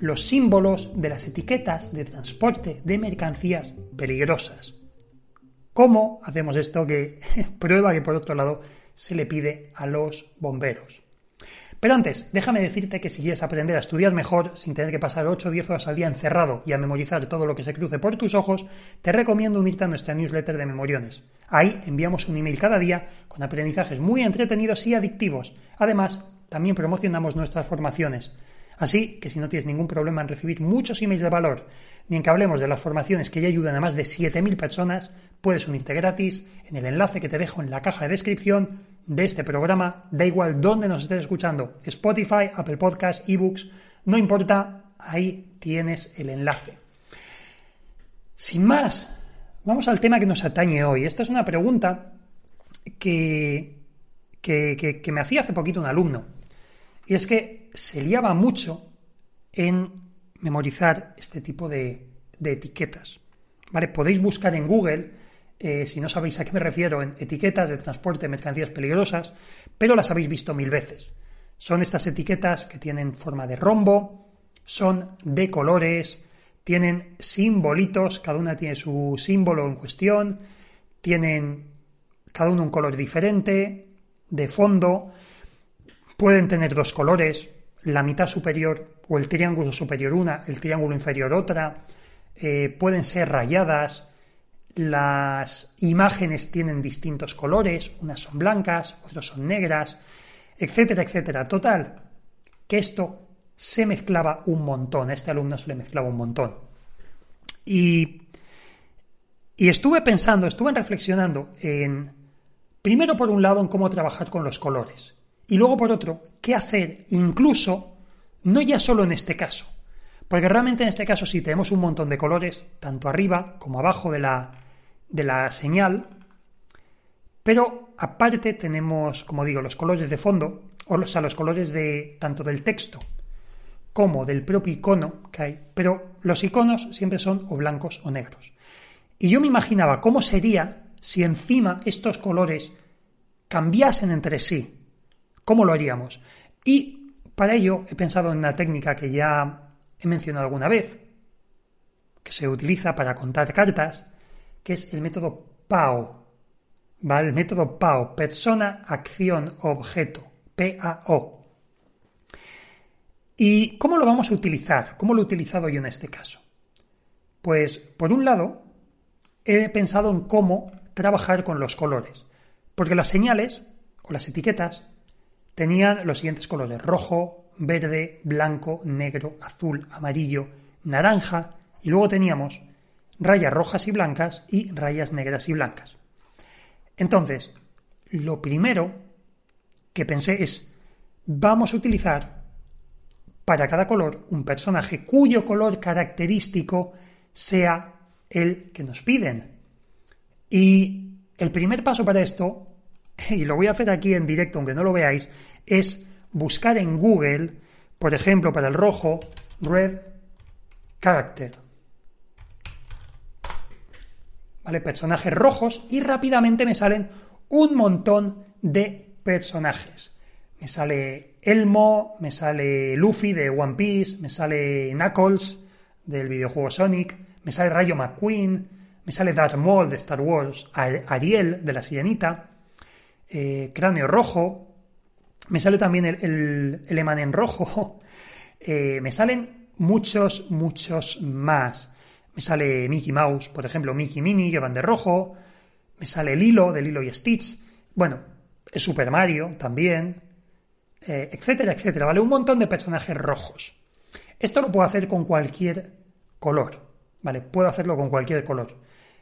los símbolos de las etiquetas de transporte de mercancías peligrosas. ¿Cómo hacemos esto que prueba que por otro lado se le pide a los bomberos? Pero antes, déjame decirte que si quieres aprender a estudiar mejor sin tener que pasar 8 o 10 horas al día encerrado y a memorizar todo lo que se cruce por tus ojos, te recomiendo unirte a nuestra newsletter de Memoriones. Ahí enviamos un email cada día con aprendizajes muy entretenidos y adictivos. Además, también promocionamos nuestras formaciones. Así que si no tienes ningún problema en recibir muchos emails de valor, ni en que hablemos de las formaciones que ya ayudan a más de 7.000 personas, puedes unirte gratis en el enlace que te dejo en la caja de descripción de este programa, da igual dónde nos estés escuchando, Spotify, Apple Podcasts, eBooks, no importa, ahí tienes el enlace. Sin más, vamos al tema que nos atañe hoy. Esta es una pregunta que, que, que me hacía hace poquito un alumno. Y es que se liaba mucho en memorizar este tipo de, etiquetas. ¿Vale? Podéis buscar en Google, eh, si no sabéis a qué me refiero, en etiquetas de transporte de mercancías peligrosas, pero las habéis visto mil veces. Son estas etiquetas que tienen forma de rombo, son de colores, tienen simbolitos, cada una tiene su símbolo en cuestión, tienen cada uno un color diferente, de fondo, Pueden tener dos colores, la mitad superior o el triángulo superior una, el triángulo inferior otra. Eh, pueden ser rayadas. Las imágenes tienen distintos colores, unas son blancas, otras son negras, etcétera, etcétera. Total, que esto se mezclaba un montón, a este alumno se le mezclaba un montón. Y, y estuve pensando, estuve reflexionando en, primero por un lado, en cómo trabajar con los colores. Y luego, por otro, qué hacer incluso, no ya solo en este caso, porque realmente en este caso si tenemos un montón de colores, tanto arriba como abajo de la, de la señal, pero aparte tenemos, como digo, los colores de fondo, o sea, los colores de tanto del texto como del propio icono que hay, pero los iconos siempre son o blancos o negros. Y yo me imaginaba cómo sería si encima estos colores cambiasen entre sí, ¿Cómo lo haríamos? Y para ello he pensado en una técnica que ya he mencionado alguna vez, que se utiliza para contar cartas, que es el método PAO. ¿Vale? El método PAO, persona, acción, objeto, PAO. ¿Y cómo lo vamos a utilizar? ¿Cómo lo he utilizado yo en este caso? Pues, por un lado, he pensado en cómo trabajar con los colores, porque las señales o las etiquetas tenían los siguientes colores, rojo, verde, blanco, negro, azul, amarillo, naranja, y luego teníamos rayas rojas y blancas y rayas negras y blancas. Entonces, lo primero que pensé es, vamos a utilizar para cada color un personaje cuyo color característico sea el que nos piden. Y el primer paso para esto y lo voy a hacer aquí en directo, aunque no lo veáis, es buscar en Google, por ejemplo, para el rojo, red character. ¿Vale? Personajes rojos y rápidamente me salen un montón de personajes. Me sale Elmo, me sale Luffy de One Piece, me sale Knuckles del videojuego Sonic, me sale Rayo McQueen, me sale Darth Maul de Star Wars, Ariel de la Sirenita, eh, cráneo rojo, Me sale también el, el, el rojo. Eh, me salen muchos, muchos más. Me sale Mickey Mouse, por ejemplo, Mickey Mini, que van de rojo. Me sale Lilo, de Lilo y Stitch. Bueno, es Super Mario también. Eh, etcétera, etcétera. ¿Vale? Un montón de personajes rojos. Esto lo puedo hacer con cualquier color. ¿Vale? Puedo hacerlo con cualquier color.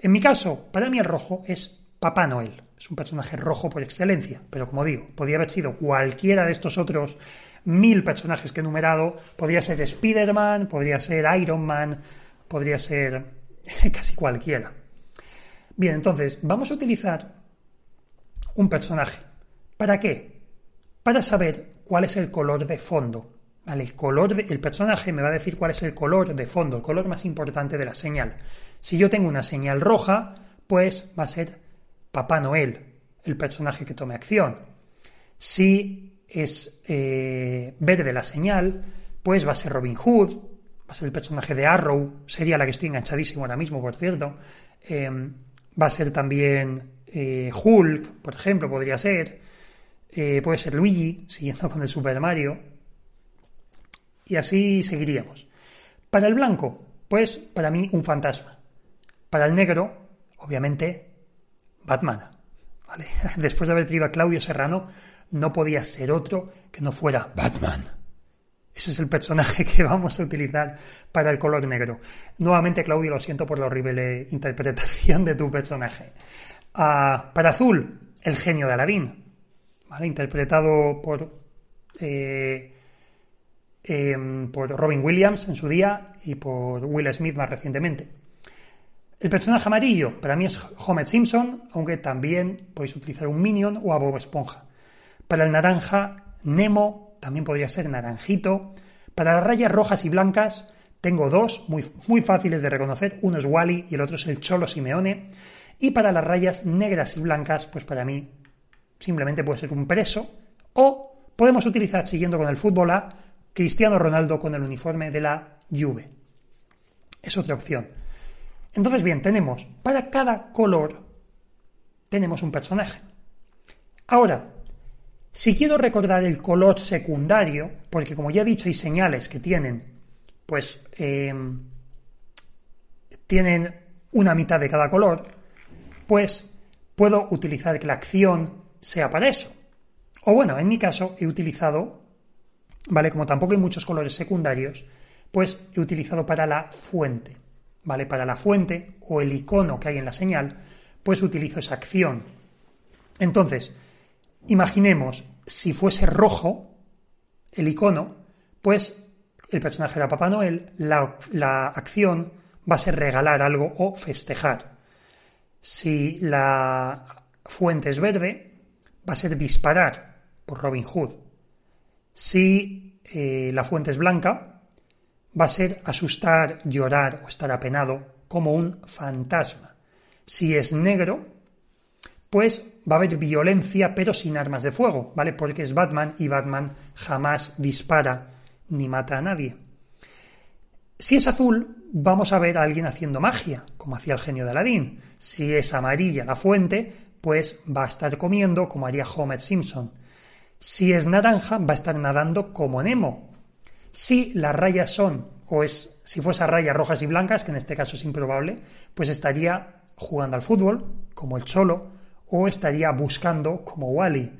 En mi caso, para mí el rojo es Papá Noel. Es un personaje rojo por excelencia. Pero como digo, podría haber sido cualquiera de estos otros mil personajes que he numerado. Podría ser Spider-Man, podría ser Iron Man, podría ser casi cualquiera. Bien, entonces, vamos a utilizar un personaje. ¿Para qué? Para saber cuál es el color de fondo. El color el personaje me va a decir cuál es el color de fondo, el color más importante de la señal. Si yo tengo una señal roja, pues va a ser Papá Noel, el personaje que tome acción. Si es eh, verde la señal, pues va a ser Robin Hood, va a ser el personaje de Arrow, sería la que estoy enganchadísimo ahora mismo, por cierto. Em, va a ser también eh, Hulk, por ejemplo, podría ser. Eh, puede ser Luigi, siguiendo con el Super Mario. Y así seguiríamos. Para el blanco, pues para mí un fantasma. Para el negro, obviamente, Batman. Después de haber tenido a Claudio Serrano, no podía ser otro que no fuera Batman. Ese es el personaje que vamos a utilizar para el color negro. Nuevamente, Claudio, lo siento por la horrible interpretación de tu personaje. Ah, para azul, el genio de Aladín, ¿vale? interpretado por, eh, em, por Robin Williams en su día y por Will Smith más recientemente. El personaje amarillo, para mí es Homer Simpson, aunque también podéis utilizar un Minion o a Bob Esponja. Para el naranja, Nemo, también podría ser naranjito. Para las rayas rojas y blancas, tengo dos muy, muy fáciles de reconocer. Uno es Wally y el otro es el Cholo Simeone. Y para las rayas negras y blancas, pues para mí simplemente puede ser un preso. O podemos utilizar, siguiendo con el fútbol, a Cristiano Ronaldo con el uniforme de la Juve. Es otra opción. Entonces, bien, tenemos para cada color tenemos un personaje. Ahora, si quiero recordar el color secundario, porque como ya he dicho, hay señales que tienen, pues, eh, tienen una mitad de cada color, pues puedo utilizar que la acción sea para eso. O bueno, en mi caso he utilizado, ¿vale? Como tampoco hay muchos colores secundarios, pues he utilizado para la fuente. ¿Vale? Para la fuente o el icono que hay en la señal, pues utilizo esa acción. Entonces, imaginemos si fuese rojo el icono, pues el personaje era Papá Noel, la, la acción va a ser regalar algo o festejar. Si la fuente es verde, va a ser disparar por Robin Hood. Si eh, la fuente es blanca, va a ser asustar, llorar o estar apenado como un fantasma. Si es negro, pues va a haber violencia pero sin armas de fuego, ¿vale? Porque es Batman y Batman jamás dispara ni mata a nadie. Si es azul, vamos a ver a alguien haciendo magia, como hacía el genio de Aladín. Si es amarilla la fuente, pues va a estar comiendo como haría Homer Simpson. Si es naranja, va a estar nadando como Nemo, si las rayas son, o es, si fuese rayas rojas y blancas, que en este caso es improbable, pues estaría jugando al fútbol, como el Cholo, o estaría buscando, como Wally.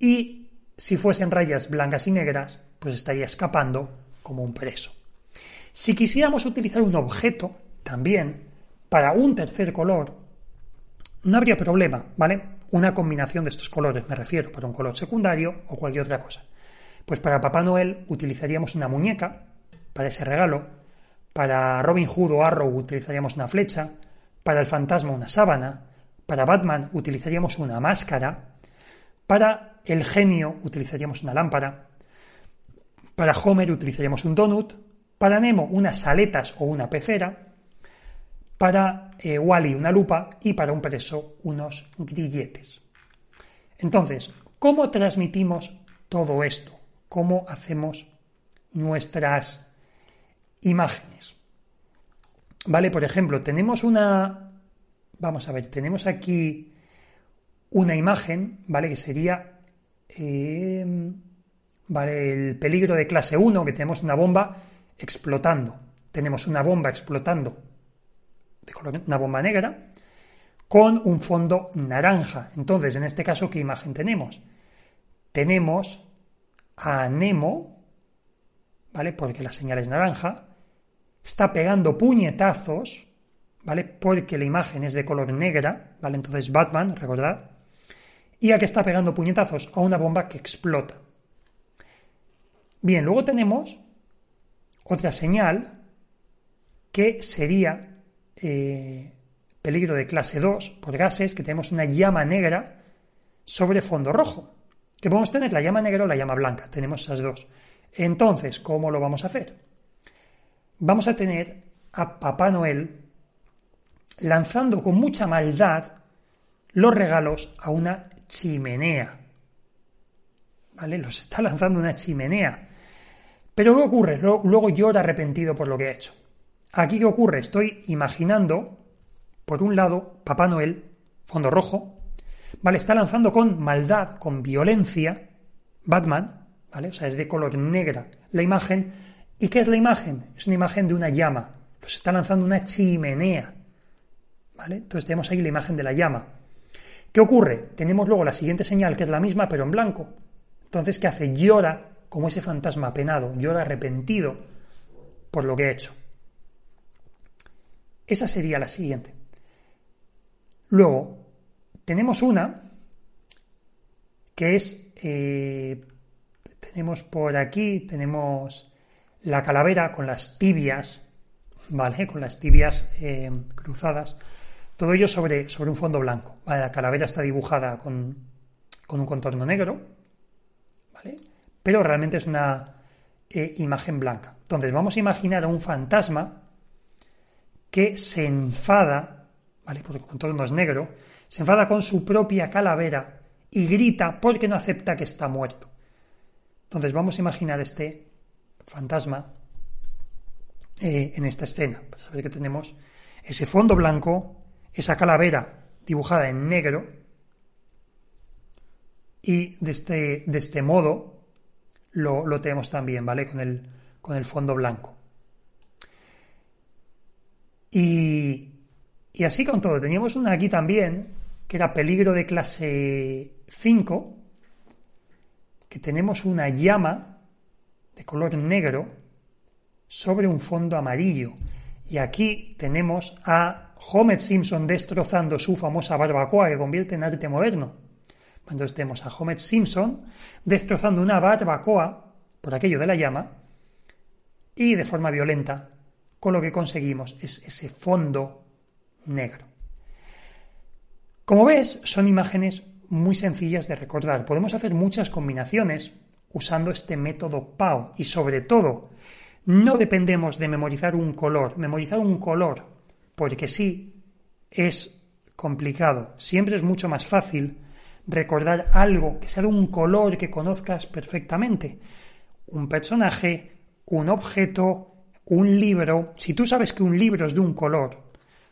Y si fuesen rayas blancas y negras, pues estaría escapando, como un preso. Si quisiéramos utilizar un objeto, también, para un tercer color, no habría problema, ¿vale? Una combinación de estos colores, me refiero, para un color secundario o cualquier otra cosa. Pues para Papá Noel utilizaríamos una muñeca para ese regalo, para Robin Hood o Arrow utilizaríamos una flecha, para el fantasma una sábana, para Batman utilizaríamos una máscara, para el genio utilizaríamos una lámpara, para Homer utilizaríamos un donut, para Nemo unas aletas o una pecera, para eh, Wally una lupa y para un preso unos grilletes. Entonces, ¿cómo transmitimos todo esto? Cómo hacemos nuestras imágenes. Vale, por ejemplo, tenemos una, vamos a ver, tenemos aquí una imagen, ¿vale? Que sería eh, vale, el peligro de clase 1, que tenemos una bomba explotando. Tenemos una bomba explotando de color, una bomba negra con un fondo naranja. Entonces, en este caso, ¿qué imagen tenemos? Tenemos a Nemo, ¿vale? Porque la señal es naranja, está pegando puñetazos, ¿vale? Porque la imagen es de color negra, ¿vale? Entonces Batman, recordad, y a que está pegando puñetazos a una bomba que explota. Bien, luego tenemos otra señal que sería eh, peligro de clase 2 por gases, que tenemos una llama negra sobre fondo rojo. Que podemos tener la llama negra o la llama blanca, tenemos esas dos. Entonces, ¿cómo lo vamos a hacer? Vamos a tener a Papá Noel lanzando con mucha maldad los regalos a una chimenea. ¿Vale? Los está lanzando una chimenea. Pero ¿qué ocurre? Luego llora arrepentido por lo que ha hecho. Aquí ¿qué ocurre? Estoy imaginando, por un lado, Papá Noel, fondo rojo, ¿vale? Está lanzando con maldad, con violencia, Batman, ¿vale? O sea, es de color negra la imagen. ¿Y qué es la imagen? Es una imagen de una llama. Los está lanzando una chimenea. ¿Vale? Entonces tenemos ahí la imagen de la llama. ¿Qué ocurre? Tenemos luego la siguiente señal, que es la misma, pero en blanco. Entonces, ¿qué hace? Llora como ese fantasma penado, llora arrepentido por lo que ha hecho. Esa sería la siguiente. Luego, tenemos una que es, eh, tenemos por aquí, tenemos la calavera con las tibias, ¿vale? Con las tibias eh, cruzadas. Todo ello sobre, sobre un fondo blanco. La calavera está dibujada con, con un contorno negro, ¿vale? Pero realmente es una eh, imagen blanca. Entonces vamos a imaginar a un fantasma que se enfada, ¿vale? Porque el contorno es negro, se enfada con su propia calavera y grita porque no acepta que está muerto. Entonces vamos a imaginar este fantasma eh, en esta escena. Para saber que tenemos ese fondo blanco esa calavera dibujada en negro y de este, de este modo lo, tenemos también, ¿vale? Con el, con el fondo blanco. Y, y así con todo. Teníamos una aquí también, que era peligro de clase 5, que tenemos una llama de color negro sobre un fondo amarillo. Y aquí tenemos a Homer Simpson destrozando su famosa barbacoa que convierte en arte moderno. Entonces tenemos a Homer Simpson destrozando una barbacoa por aquello de la llama y de forma violenta, con lo que conseguimos es ese fondo negro. Como ves, son imágenes muy sencillas de recordar. Podemos hacer muchas combinaciones usando este método PAO y sobre todo no dependemos de memorizar un color. Memorizar un color porque sí es complicado. Siempre es mucho más fácil recordar algo que sea de un color que conozcas perfectamente. Un personaje, un objeto, un libro. Si tú sabes que un libro es de un color,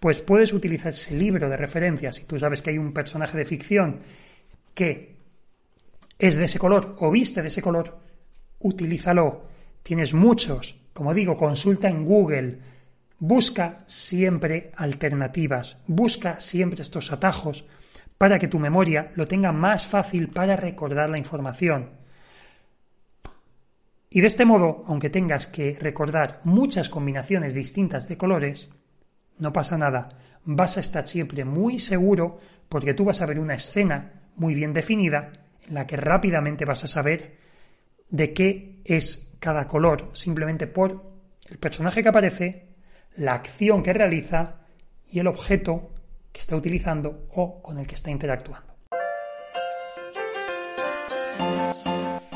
pues puedes utilizar ese libro de referencia. Si tú sabes que hay un personaje de ficción que es de ese color o viste de ese color, utilízalo. Tienes muchos. Como digo, consulta en Google Busca siempre alternativas, busca siempre estos atajos para que tu memoria lo tenga más fácil para recordar la información. Y de este modo, aunque tengas que recordar muchas combinaciones distintas de colores, no pasa nada, vas a estar siempre muy seguro porque tú vas a ver una escena muy bien definida en la que rápidamente vas a saber de qué es cada color simplemente por el personaje que aparece la acción que realiza y el objeto que está utilizando o con el que está interactuando.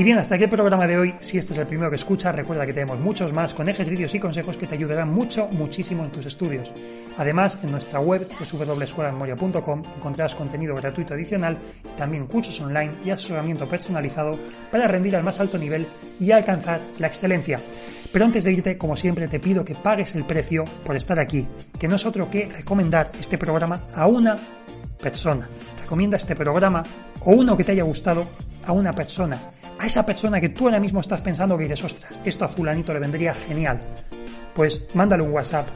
Y bien, hasta aquí el programa de hoy. Si este es el primero que escuchas, recuerda que tenemos muchos más con ejercicios y consejos que te ayudarán mucho, muchísimo en tus estudios. Además, en nuestra web www.escuelamemoria.com encontrarás contenido gratuito adicional también cursos online y asesoramiento personalizado para rendir al más alto nivel y alcanzar la excelencia. Pero antes de irte, como siempre, te pido que pagues el precio por estar aquí, que no es otro que recomendar este programa a una persona. Recomienda este programa o uno que te haya gustado a una persona. A esa persona que tú ahora mismo estás pensando que dices, ostras, esto a fulanito le vendría genial. Pues mándale un WhatsApp,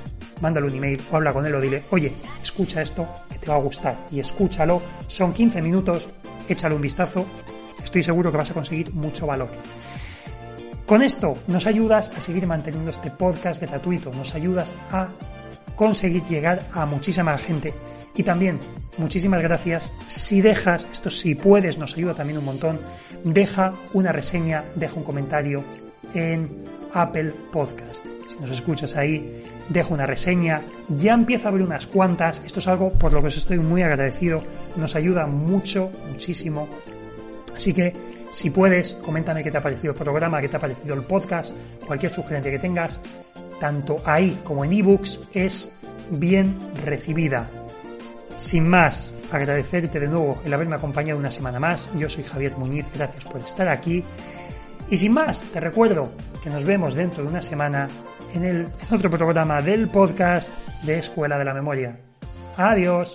mándale un email o habla con él o dile, oye, escucha esto que te va a gustar y escúchalo. Son 15 minutos, échale un vistazo. Estoy seguro que vas a conseguir mucho valor. Con esto nos ayudas a seguir manteniendo este podcast gratuito, nos ayudas a conseguir llegar a muchísima gente. Y también, muchísimas gracias. Si dejas, esto si puedes, nos ayuda también un montón. Deja una reseña, deja un comentario en Apple Podcast. Si nos escuchas ahí, deja una reseña. Ya empieza a haber unas cuantas. Esto es algo por lo que os estoy muy agradecido. Nos ayuda mucho, muchísimo. Así que, si puedes, coméntame qué te ha parecido el programa, qué te ha parecido el podcast, cualquier sugerencia que tengas tanto ahí como en ebooks, es bien recibida. Sin más, agradecerte de nuevo el haberme acompañado una semana más. Yo soy Javier Muñiz, gracias por estar aquí. Y sin más, te recuerdo que nos vemos dentro de una semana en, el, otro programa del podcast de Escuela de la Memoria. Adiós.